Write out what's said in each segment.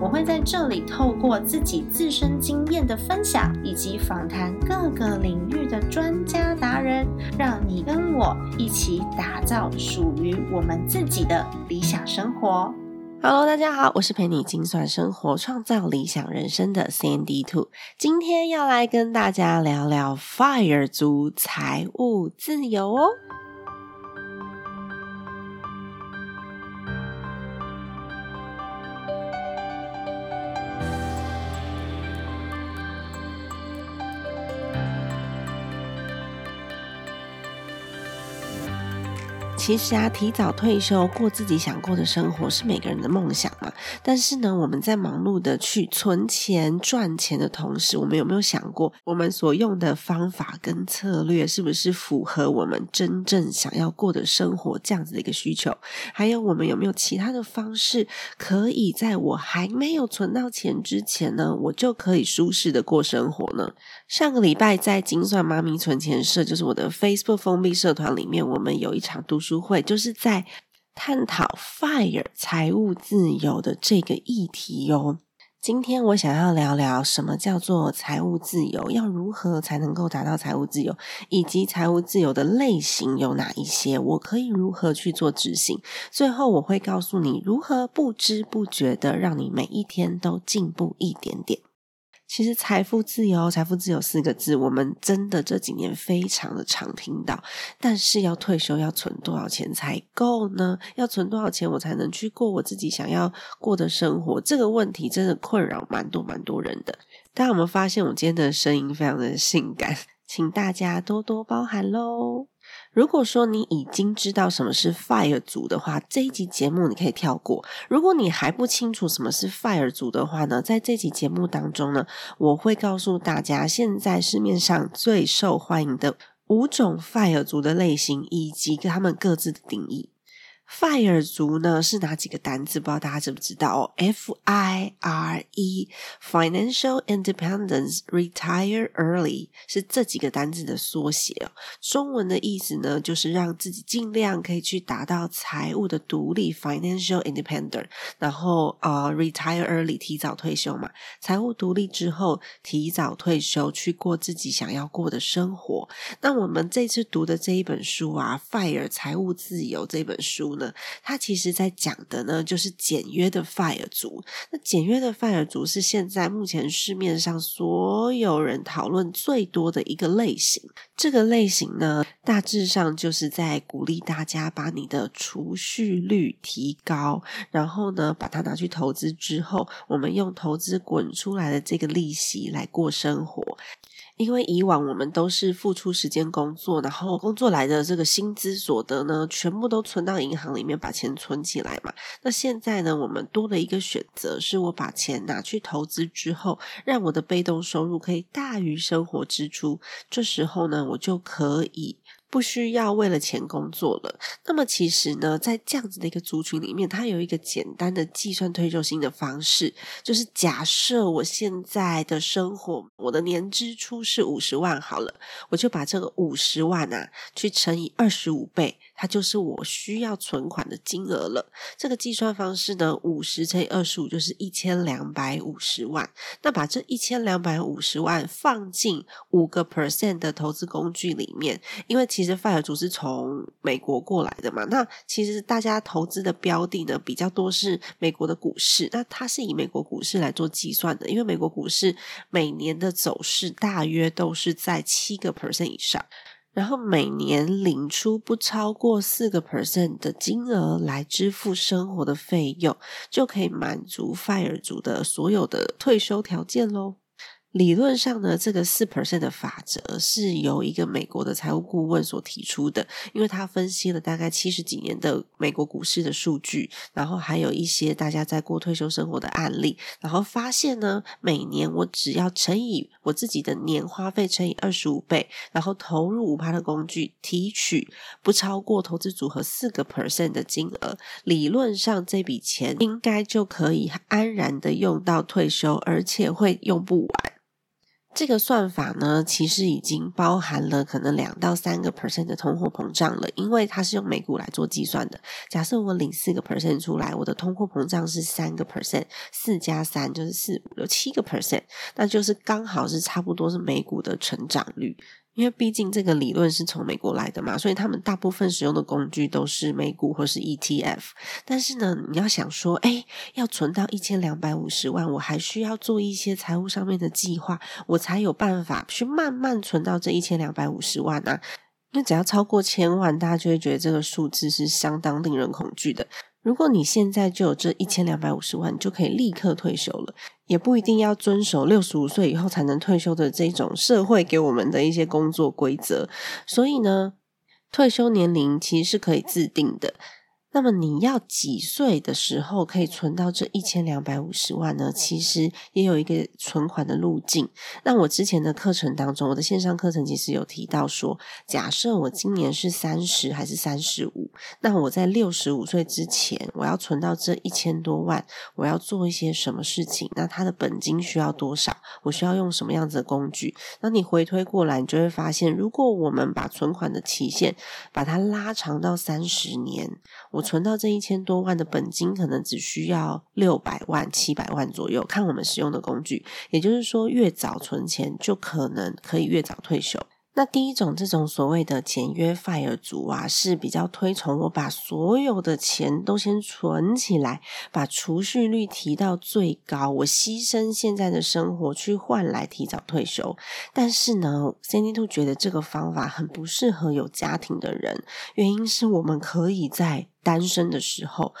我会在这里透过自己自身经验的分享，以及访谈各个领域的专家达人，让你跟我一起打造属于我们自己的理想生活。Hello，大家好，我是陪你精算生活、创造理想人生的 Sandy Two，今天要来跟大家聊聊 Fire 族财务自由哦。其实啊，提早退休过自己想过的生活是每个人的梦想嘛。但是呢，我们在忙碌的去存钱赚钱的同时，我们有没有想过，我们所用的方法跟策略是不是符合我们真正想要过的生活这样子的一个需求？还有，我们有没有其他的方式，可以在我还没有存到钱之前呢，我就可以舒适的过生活呢？上个礼拜在精算妈咪存钱社，就是我的 Facebook 封闭社团里面，我们有一场读书会，就是在探讨 Fire 财务自由的这个议题哟。今天我想要聊聊什么叫做财务自由，要如何才能够达到财务自由，以及财务自由的类型有哪一些，我可以如何去做执行。最后我会告诉你如何不知不觉的让你每一天都进步一点点。其实财富自由，财富自由四个字，我们真的这几年非常的常听到。但是要退休要存多少钱才够呢？要存多少钱我才能去过我自己想要过的生活？这个问题真的困扰蛮多蛮多人的。大家有没有发现我今天的声音非常的性感？请大家多多包涵喽。如果说你已经知道什么是 Fire 族的话，这一集节目你可以跳过。如果你还不清楚什么是 Fire 族的话呢，在这集节目当中呢，我会告诉大家现在市面上最受欢迎的五种 Fire 族的类型，以及他们各自的定义。Fire 族呢是哪几个单字？不知道大家知不知道哦？F I R E，Financial Independence，Retire Early，是这几个单字的缩写哦。中文的意思呢，就是让自己尽量可以去达到财务的独立，Financial Independence。然后呃，Retire Early，提早退休嘛。财务独立之后，提早退休去过自己想要过的生活。那我们这次读的这一本书啊，《Fire 财务自由》这本书。呢，它其实在讲的呢，就是简约的 Fire 族。那简约的 Fire 族是现在目前市面上所有人讨论最多的一个类型。这个类型呢，大致上就是在鼓励大家把你的储蓄率提高，然后呢，把它拿去投资之后，我们用投资滚出来的这个利息来过生活。因为以往我们都是付出时间工作，然后工作来的这个薪资所得呢，全部都存到银行里面，把钱存起来嘛。那现在呢，我们多了一个选择，是我把钱拿去投资之后，让我的被动收入可以大于生活支出。这时候呢，我就可以。不需要为了钱工作了。那么其实呢，在这样子的一个族群里面，它有一个简单的计算退休金的方式，就是假设我现在的生活，我的年支出是五十万好了，我就把这个五十万啊，去乘以二十五倍。它就是我需要存款的金额了。这个计算方式呢，五十乘以二十五就是一千两百五十万。那把这一千两百五十万放进五个 percent 的投资工具里面，因为其实 Fire 族是从美国过来的嘛。那其实大家投资的标的呢比较多是美国的股市。那它是以美国股市来做计算的，因为美国股市每年的走势大约都是在七个 percent 以上。然后每年领出不超过四个 percent 的金额来支付生活的费用，就可以满足 Fire 族的所有的退休条件喽。理论上呢，这个四 percent 的法则是由一个美国的财务顾问所提出的，因为他分析了大概七十几年的美国股市的数据，然后还有一些大家在过退休生活的案例，然后发现呢，每年我只要乘以我自己的年花费乘以二十五倍，然后投入五趴的工具，提取不超过投资组合四个 percent 的金额，理论上这笔钱应该就可以安然的用到退休，而且会用不完。这个算法呢，其实已经包含了可能两到三个 percent 的通货膨胀了，因为它是用美股来做计算的。假设我领四个 percent 出来，我的通货膨胀是三个 percent，四加三就是四五六七个 percent，那就是刚好是差不多是美股的成长率。因为毕竟这个理论是从美国来的嘛，所以他们大部分使用的工具都是美股或是 ETF。但是呢，你要想说，哎，要存到一千两百五十万，我还需要做一些财务上面的计划，我才有办法去慢慢存到这一千两百五十万啊。因为只要超过千万，大家就会觉得这个数字是相当令人恐惧的。如果你现在就有这一千两百五十万，就可以立刻退休了，也不一定要遵守六十五岁以后才能退休的这种社会给我们的一些工作规则。所以呢，退休年龄其实是可以自定的。那么你要几岁的时候可以存到这一千两百五十万呢？其实也有一个存款的路径。那我之前的课程当中，我的线上课程其实有提到说，假设我今年是三十还是三十五，那我在六十五岁之前，我要存到这一千多万，我要做一些什么事情？那它的本金需要多少？我需要用什么样子的工具？那你回推过来，你就会发现，如果我们把存款的期限把它拉长到三十年，我存到这一千多万的本金，可能只需要六百万、七百万左右，看我们使用的工具。也就是说，越早存钱，就可能可以越早退休。那第一种这种所谓的简约 fire 族啊，是比较推崇我把所有的钱都先存起来，把储蓄率提到最高，我牺牲现在的生活去换来提早退休。但是呢，Cindy Two 觉得这个方法很不适合有家庭的人，原因是我们可以在单身的时候。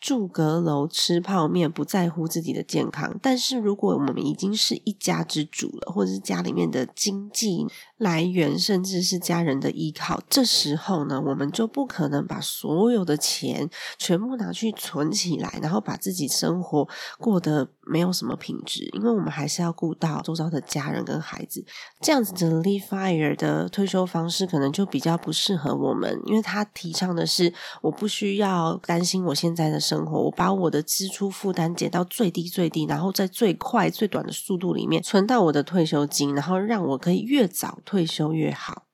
住阁楼吃泡面，不在乎自己的健康。但是如果我们已经是一家之主了，或者是家里面的经济来源，甚至是家人的依靠，这时候呢，我们就不可能把所有的钱全部拿去存起来，然后把自己生活过得没有什么品质。因为我们还是要顾到周遭的家人跟孩子。这样子的 Live Fire 的退休方式，可能就比较不适合我们，因为他提倡的是，我不需要担心我现在的。生活，我把我的支出负担减到最低最低，然后在最快最短的速度里面存到我的退休金，然后让我可以越早退休越好。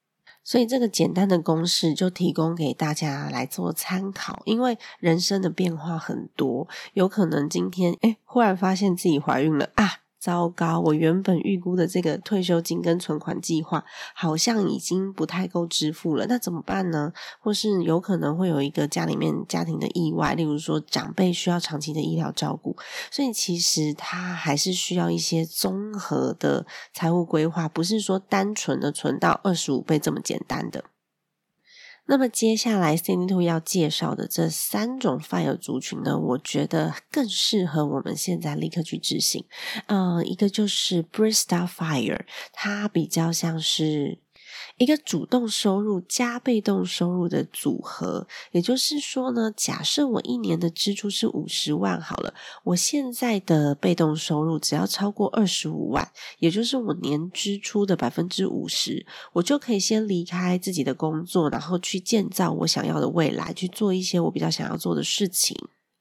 所以这个简单的公式就提供给大家来做参考。因为人生的变化很多，有可能今天哎忽然发现自己怀孕了啊。糟糕！我原本预估的这个退休金跟存款计划好像已经不太够支付了，那怎么办呢？或是有可能会有一个家里面家庭的意外，例如说长辈需要长期的医疗照顾，所以其实他还是需要一些综合的财务规划，不是说单纯的存到二十五倍这么简单的。那么接下来 c i n d y Two 要介绍的这三种 Fire 族群呢，我觉得更适合我们现在立刻去执行。嗯，一个就是 Brista Fire，它比较像是。一个主动收入加被动收入的组合，也就是说呢，假设我一年的支出是五十万好了，我现在的被动收入只要超过二十五万，也就是我年支出的百分之五十，我就可以先离开自己的工作，然后去建造我想要的未来，去做一些我比较想要做的事情。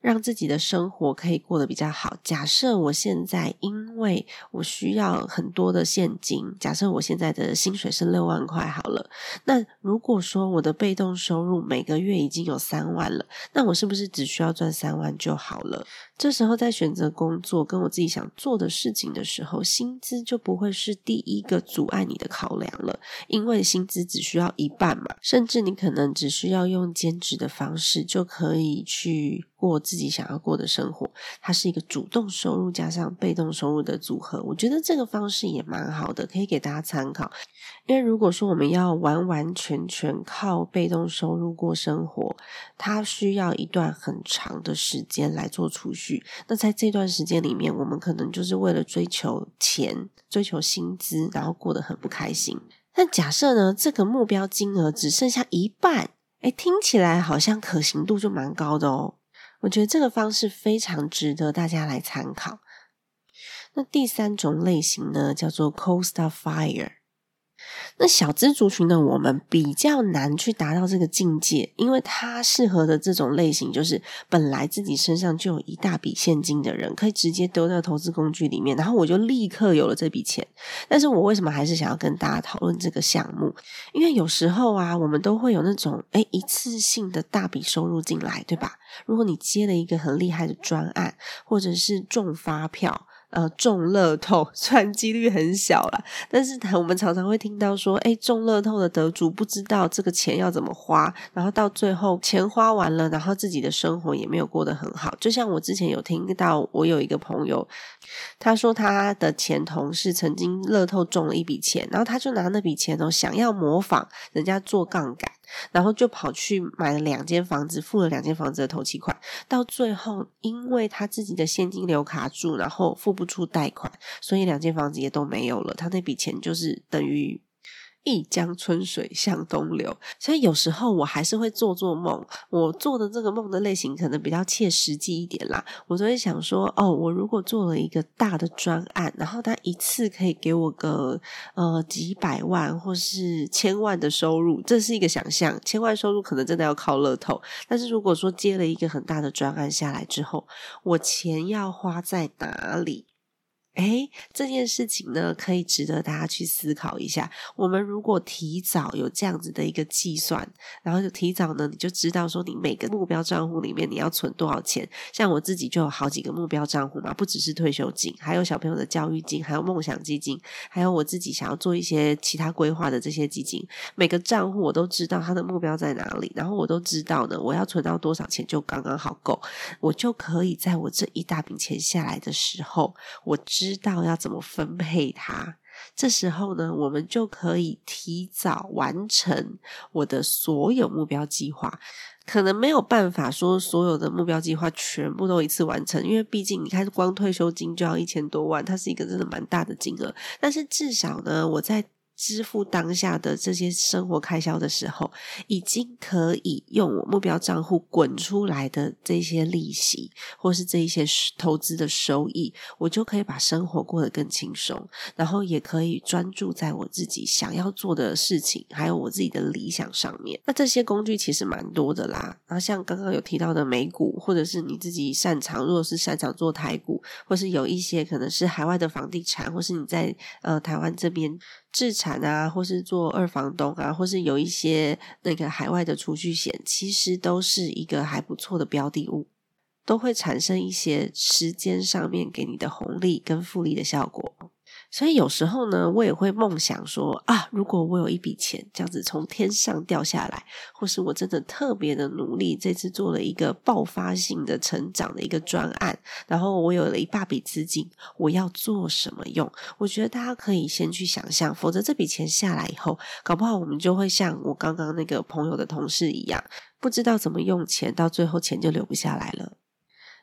让自己的生活可以过得比较好。假设我现在因为我需要很多的现金，假设我现在的薪水是六万块好了。那如果说我的被动收入每个月已经有三万了，那我是不是只需要赚三万就好了？这时候在选择工作跟我自己想做的事情的时候，薪资就不会是第一个阻碍你的考量了，因为薪资只需要一半嘛，甚至你可能只需要用兼职的方式就可以去。过自己想要过的生活，它是一个主动收入加上被动收入的组合。我觉得这个方式也蛮好的，可以给大家参考。因为如果说我们要完完全全靠被动收入过生活，它需要一段很长的时间来做储蓄。那在这段时间里面，我们可能就是为了追求钱、追求薪资，然后过得很不开心。但假设呢，这个目标金额只剩下一半，哎，听起来好像可行度就蛮高的哦。我觉得这个方式非常值得大家来参考。那第三种类型呢，叫做 Cold Star Fire。那小资族群的，我们比较难去达到这个境界，因为他适合的这种类型，就是本来自己身上就有一大笔现金的人，可以直接丢到投资工具里面，然后我就立刻有了这笔钱。但是我为什么还是想要跟大家讨论这个项目？因为有时候啊，我们都会有那种哎一次性的大笔收入进来，对吧？如果你接了一个很厉害的专案，或者是中发票。呃，中乐透虽然几率很小了，但是我们常常会听到说，哎，中乐透的得主不知道这个钱要怎么花，然后到最后钱花完了，然后自己的生活也没有过得很好。就像我之前有听到，我有一个朋友，他说他的前同事曾经乐透中了一笔钱，然后他就拿那笔钱哦，想要模仿人家做杠杆。然后就跑去买了两间房子，付了两间房子的头期款，到最后因为他自己的现金流卡住，然后付不出贷款，所以两间房子也都没有了。他那笔钱就是等于。一江春水向东流，所以有时候我还是会做做梦。我做的这个梦的类型可能比较切实际一点啦。我就会想说，哦，我如果做了一个大的专案，然后他一次可以给我个呃几百万或是千万的收入，这是一个想象。千万收入可能真的要靠乐透，但是如果说接了一个很大的专案下来之后，我钱要花在哪里？哎，这件事情呢，可以值得大家去思考一下。我们如果提早有这样子的一个计算，然后就提早呢，你就知道说你每个目标账户里面你要存多少钱。像我自己就有好几个目标账户嘛，不只是退休金，还有小朋友的教育金，还有梦想基金，还有我自己想要做一些其他规划的这些基金。每个账户我都知道它的目标在哪里，然后我都知道呢，我要存到多少钱就刚刚好够，我就可以在我这一大笔钱下来的时候，我知。知道要怎么分配它，这时候呢，我们就可以提早完成我的所有目标计划。可能没有办法说所有的目标计划全部都一次完成，因为毕竟你看，光退休金就要一千多万，它是一个真的蛮大的金额。但是至少呢，我在。支付当下的这些生活开销的时候，已经可以用我目标账户滚出来的这些利息，或是这一些投资的收益，我就可以把生活过得更轻松，然后也可以专注在我自己想要做的事情，还有我自己的理想上面。那这些工具其实蛮多的啦，然后像刚刚有提到的美股，或者是你自己擅长，如果是擅长做台股，或是有一些可能是海外的房地产，或是你在呃台湾这边。自产啊，或是做二房东啊，或是有一些那个海外的储蓄险，其实都是一个还不错的标的物，都会产生一些时间上面给你的红利跟复利的效果。所以有时候呢，我也会梦想说啊，如果我有一笔钱这样子从天上掉下来，或是我真的特别的努力，这次做了一个爆发性的成长的一个专案，然后我有了一大笔资金，我要做什么用？我觉得大家可以先去想象，否则这笔钱下来以后，搞不好我们就会像我刚刚那个朋友的同事一样，不知道怎么用钱，到最后钱就留不下来了。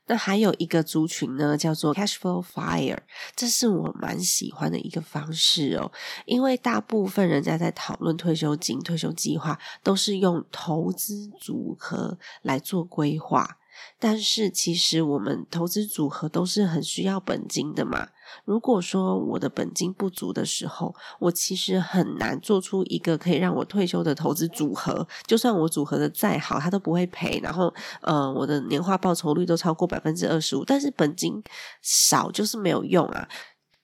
那还有一个族群呢，叫做 Cash Flow Fire，这是我蛮喜欢的一个方式哦。因为大部分人家在讨论退休金、退休计划，都是用投资组合来做规划。但是其实我们投资组合都是很需要本金的嘛。如果说我的本金不足的时候，我其实很难做出一个可以让我退休的投资组合。就算我组合的再好，它都不会赔。然后，呃，我的年化报酬率都超过百分之二十五，但是本金少就是没有用啊。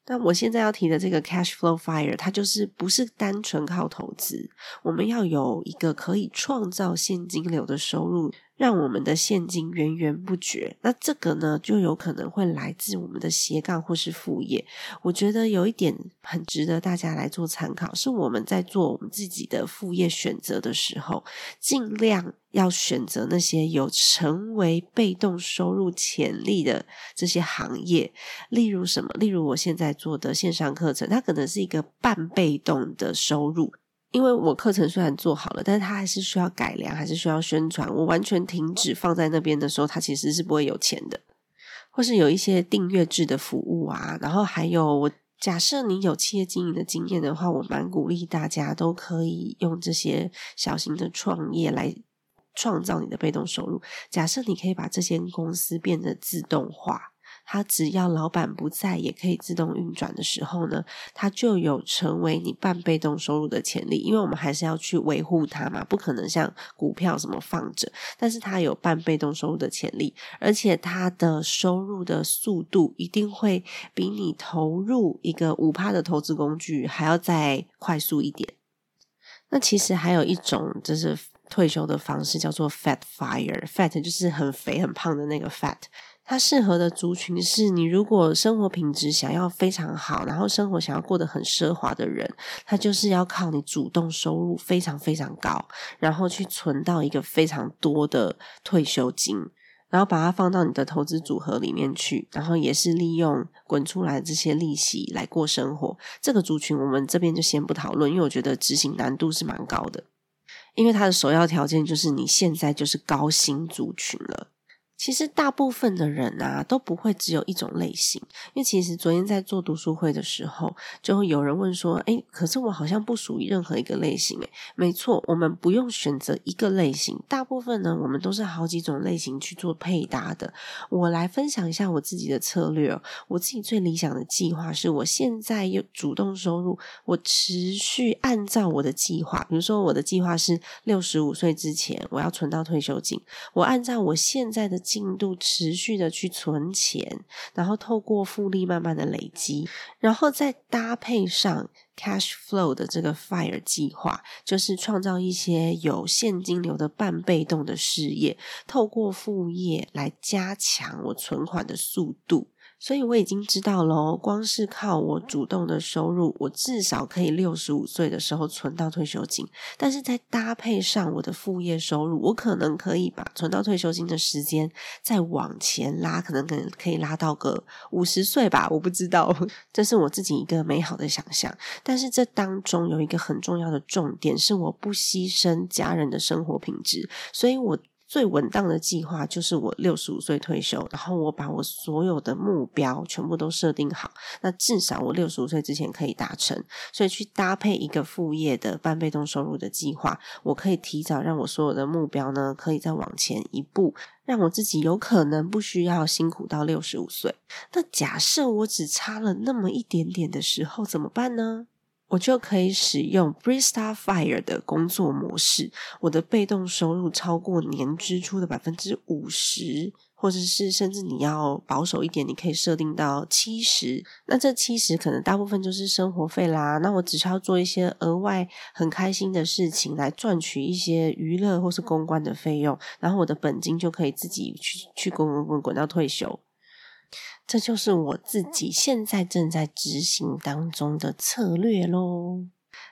但我现在要提的这个 Cash Flow Fire，它就是不是单纯靠投资，我们要有一个可以创造现金流的收入。让我们的现金源源不绝。那这个呢，就有可能会来自我们的斜杠或是副业。我觉得有一点很值得大家来做参考，是我们在做我们自己的副业选择的时候，尽量要选择那些有成为被动收入潜力的这些行业。例如什么？例如我现在做的线上课程，它可能是一个半被动的收入。因为我课程虽然做好了，但是它还是需要改良，还是需要宣传。我完全停止放在那边的时候，它其实是不会有钱的。或是有一些订阅制的服务啊，然后还有我假设你有企业经营的经验的话，我蛮鼓励大家都可以用这些小型的创业来创造你的被动收入。假设你可以把这间公司变得自动化。它只要老板不在，也可以自动运转的时候呢，它就有成为你半被动收入的潜力。因为我们还是要去维护它嘛，不可能像股票什么放着，但是它有半被动收入的潜力，而且它的收入的速度一定会比你投入一个五趴的投资工具还要再快速一点。那其实还有一种就是退休的方式，叫做 Fat Fire，Fat 就是很肥很胖的那个 Fat。它适合的族群是你，如果生活品质想要非常好，然后生活想要过得很奢华的人，他就是要靠你主动收入非常非常高，然后去存到一个非常多的退休金，然后把它放到你的投资组合里面去，然后也是利用滚出来这些利息来过生活。这个族群我们这边就先不讨论，因为我觉得执行难度是蛮高的，因为它的首要条件就是你现在就是高薪族群了。其实大部分的人啊都不会只有一种类型，因为其实昨天在做读书会的时候，就会有人问说：“哎，可是我好像不属于任何一个类型。”哎，没错，我们不用选择一个类型，大部分呢，我们都是好几种类型去做配搭的。我来分享一下我自己的策略哦。我自己最理想的计划是我现在有主动收入，我持续按照我的计划，比如说我的计划是六十五岁之前我要存到退休金，我按照我现在的。进度持续的去存钱，然后透过复利慢慢的累积，然后再搭配上 cash flow 的这个 fire 计划，就是创造一些有现金流的半被动的事业，透过副业来加强我存款的速度。所以我已经知道喽，光是靠我主动的收入，我至少可以六十五岁的时候存到退休金。但是再搭配上我的副业收入，我可能可以把存到退休金的时间再往前拉，可能可能可以拉到个五十岁吧，我不知道，这是我自己一个美好的想象。但是这当中有一个很重要的重点，是我不牺牲家人的生活品质，所以我。最稳当的计划就是我六十五岁退休，然后我把我所有的目标全部都设定好，那至少我六十五岁之前可以达成。所以去搭配一个副业的半被动收入的计划，我可以提早让我所有的目标呢，可以再往前一步，让我自己有可能不需要辛苦到六十五岁。那假设我只差了那么一点点的时候怎么办呢？我就可以使用 Brista Fire 的工作模式，我的被动收入超过年支出的百分之五十，或者是甚至你要保守一点，你可以设定到七十。那这七十可能大部分就是生活费啦。那我只需要做一些额外很开心的事情，来赚取一些娱乐或是公关的费用，然后我的本金就可以自己去去滚滚滚滚到退休。这就是我自己现在正在执行当中的策略喽。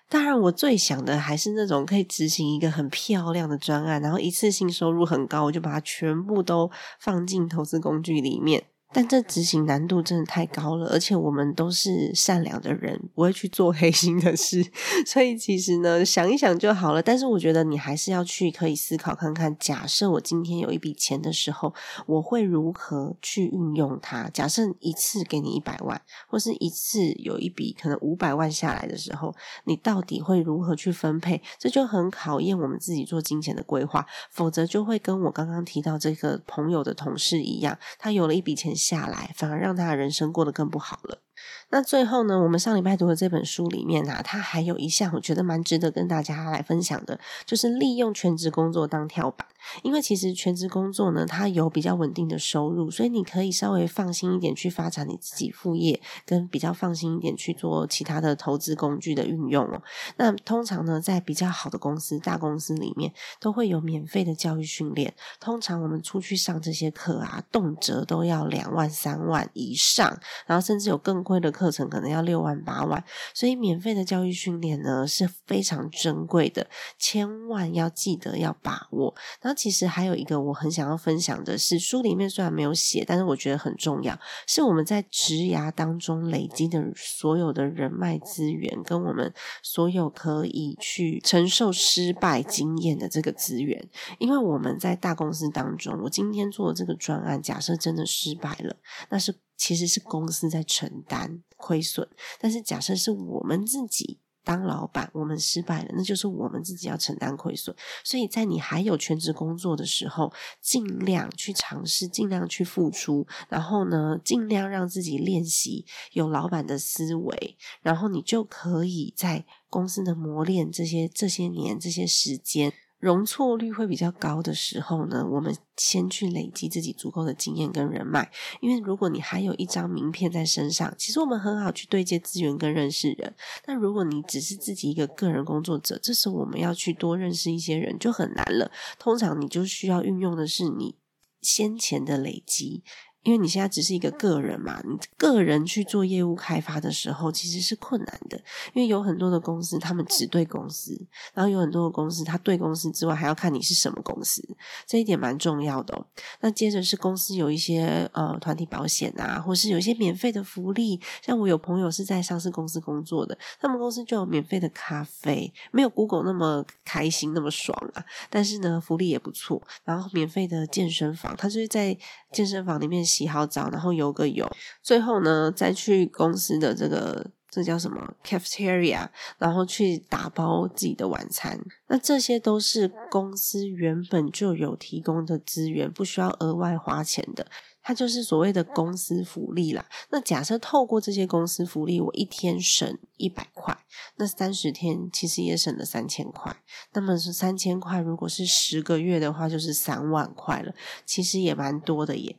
当然，我最想的还是那种可以执行一个很漂亮的专案，然后一次性收入很高，我就把它全部都放进投资工具里面。但这执行难度真的太高了，而且我们都是善良的人，不会去做黑心的事，所以其实呢，想一想就好了。但是我觉得你还是要去可以思考看看，假设我今天有一笔钱的时候，我会如何去运用它？假设一次给你一百万，或是一次有一笔可能五百万下来的时候，你到底会如何去分配？这就很考验我们自己做金钱的规划，否则就会跟我刚刚提到这个朋友的同事一样，他有了一笔钱。下来反而让他的人生过得更不好了。那最后呢，我们上礼拜读的这本书里面啊，它还有一项我觉得蛮值得跟大家来分享的，就是利用全职工作当跳板。因为其实全职工作呢，它有比较稳定的收入，所以你可以稍微放心一点去发展你自己副业，跟比较放心一点去做其他的投资工具的运用哦。那通常呢，在比较好的公司、大公司里面，都会有免费的教育训练。通常我们出去上这些课啊，动辄都要两万、三万以上，然后甚至有更贵的课程，可能要六万、八万。所以免费的教育训练呢是非常珍贵的，千万要记得要把握。然后其实还有一个我很想要分享的是，书里面虽然没有写，但是我觉得很重要，是我们在职涯当中累积的所有的人脉资源，跟我们所有可以去承受失败经验的这个资源。因为我们在大公司当中，我今天做的这个专案，假设真的失败了，那是其实是公司在承担亏损，但是假设是我们自己。当老板，我们失败了，那就是我们自己要承担亏损。所以在你还有全职工作的时候，尽量去尝试，尽量去付出，然后呢，尽量让自己练习有老板的思维，然后你就可以在公司的磨练这些这些年这些时间。容错率会比较高的时候呢，我们先去累积自己足够的经验跟人脉。因为如果你还有一张名片在身上，其实我们很好去对接资源跟认识人。但如果你只是自己一个个人工作者，这时我们要去多认识一些人就很难了。通常你就需要运用的是你先前的累积。因为你现在只是一个个人嘛，你个人去做业务开发的时候，其实是困难的。因为有很多的公司，他们只对公司，然后有很多的公司，他对公司之外，还要看你是什么公司，这一点蛮重要的。哦。那接着是公司有一些呃团体保险啊，或是有一些免费的福利，像我有朋友是在上市公司工作的，他们公司就有免费的咖啡，没有 Google 那么开心那么爽啊，但是呢福利也不错。然后免费的健身房，他就是在健身房里面。洗好澡，然后游个泳，最后呢，再去公司的这个这叫什么 cafeteria，然后去打包自己的晚餐。那这些都是公司原本就有提供的资源，不需要额外花钱的。它就是所谓的公司福利啦。那假设透过这些公司福利，我一天省一百块，那三十天其实也省了三千块。那么是三千块，如果是十个月的话，就是三万块了。其实也蛮多的耶。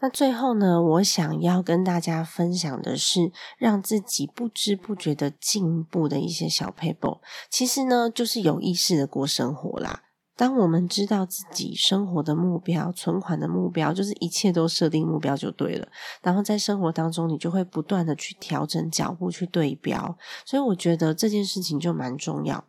那最后呢，我想要跟大家分享的是，让自己不知不觉的进步的一些小 paper。其实呢，就是有意识的过生活啦。当我们知道自己生活的目标、存款的目标，就是一切都设定目标就对了。然后在生活当中，你就会不断的去调整脚步，去对标。所以我觉得这件事情就蛮重要。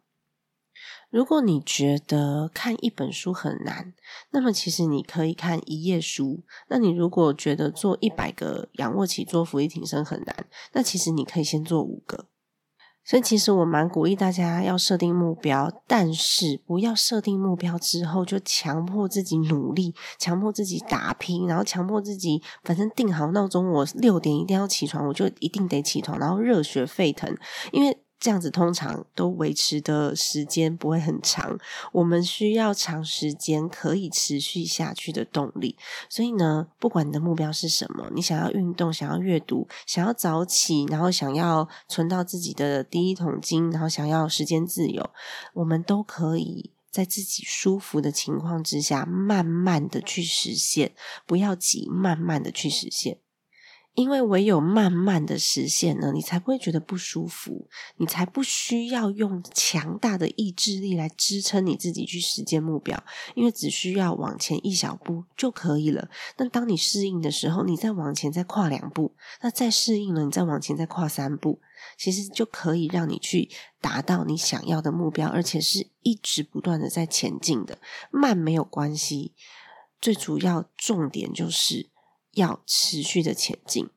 如果你觉得看一本书很难，那么其实你可以看一页书。那你如果觉得做一百个仰卧起坐、俯卧撑很难，那其实你可以先做五个。所以，其实我蛮鼓励大家要设定目标，但是不要设定目标之后就强迫自己努力，强迫自己打拼，然后强迫自己反正定好闹钟，我六点一定要起床，我就一定得起床，然后热血沸腾，因为。这样子通常都维持的时间不会很长，我们需要长时间可以持续下去的动力。所以呢，不管你的目标是什么，你想要运动、想要阅读、想要早起，然后想要存到自己的第一桶金，然后想要时间自由，我们都可以在自己舒服的情况之下，慢慢的去实现，不要急，慢慢的去实现。因为唯有慢慢的实现呢，你才不会觉得不舒服，你才不需要用强大的意志力来支撑你自己去实现目标，因为只需要往前一小步就可以了。那当你适应的时候，你再往前再跨两步，那再适应了，你再往前再跨三步，其实就可以让你去达到你想要的目标，而且是一直不断的在前进的。慢没有关系，最主要重点就是。要持续的前进，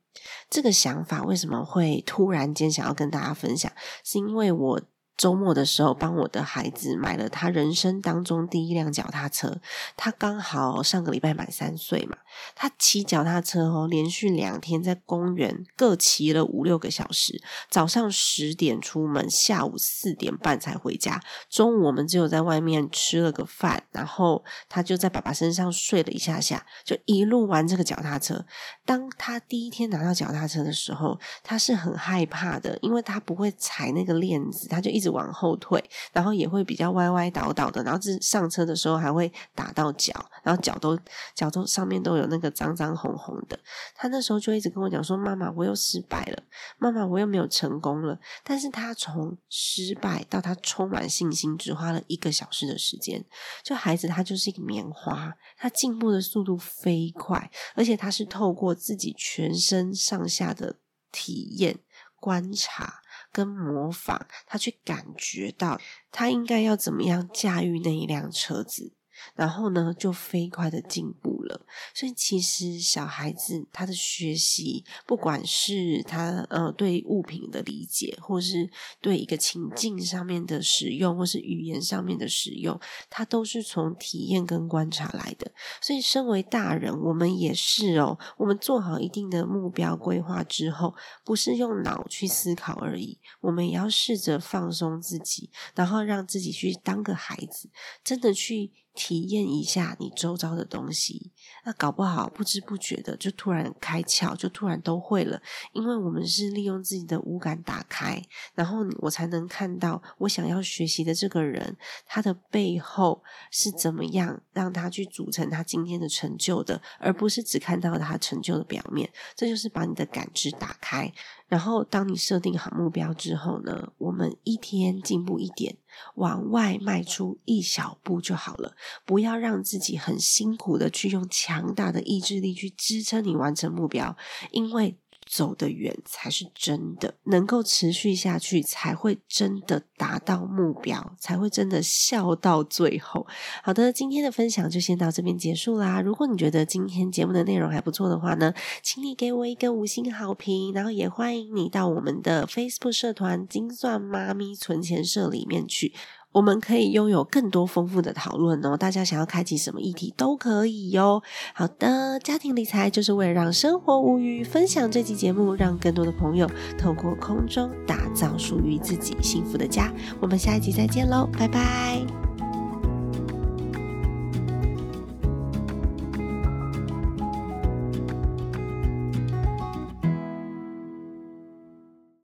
这个想法为什么会突然间想要跟大家分享？是因为我周末的时候，帮我的孩子买了他人生当中第一辆脚踏车。他刚好上个礼拜满三岁嘛，他骑脚踏车哦，连续两天在公园各骑了五六个小时。早上十点出门，下午四点半才回家。中午我们只有在外面吃了个饭，然后他就在爸爸身上睡了一下下，就一路玩这个脚踏车。当他第一天拿到脚踏车的时候，他是很害怕的，因为他不会踩那个链子，他就一直往后退，然后也会比较歪歪倒倒的，然后这上车的时候还会打到脚，然后脚都脚都上面都有那个脏脏红红的。他那时候就一直跟我讲说：“妈妈，我又失败了，妈妈，我又没有成功了。”但是他从失败到他充满信心，只花了一个小时的时间。就孩子他就是一个棉花，他进步的速度飞快，而且他是透过自己全身上下的体验、观察。跟模仿，他去感觉到他应该要怎么样驾驭那一辆车子。然后呢，就飞快的进步了。所以其实小孩子他的学习，不管是他呃对物品的理解，或是对一个情境上面的使用，或是语言上面的使用，他都是从体验跟观察来的。所以身为大人，我们也是哦。我们做好一定的目标规划之后，不是用脑去思考而已，我们也要试着放松自己，然后让自己去当个孩子，真的去。体验一下你周遭的东西，那搞不好不知不觉的就突然开窍，就突然都会了。因为我们是利用自己的五感打开，然后我才能看到我想要学习的这个人，他的背后是怎么样让他去组成他今天的成就的，而不是只看到他成就的表面。这就是把你的感知打开。然后，当你设定好目标之后呢，我们一天进步一点，往外迈出一小步就好了。不要让自己很辛苦的去用强大的意志力去支撑你完成目标，因为。走得远才是真的，能够持续下去才会真的达到目标，才会真的笑到最后。好的，今天的分享就先到这边结束啦。如果你觉得今天节目的内容还不错的话呢，请你给我一个五星好评，然后也欢迎你到我们的 Facebook 社团“精算妈咪存钱社”里面去。我们可以拥有更多丰富的讨论哦！大家想要开启什么议题都可以哟。好的，家庭理财就是为了让生活无虞。分享这期节目，让更多的朋友透过空中打造属于自己幸福的家。我们下一集再见喽，拜拜。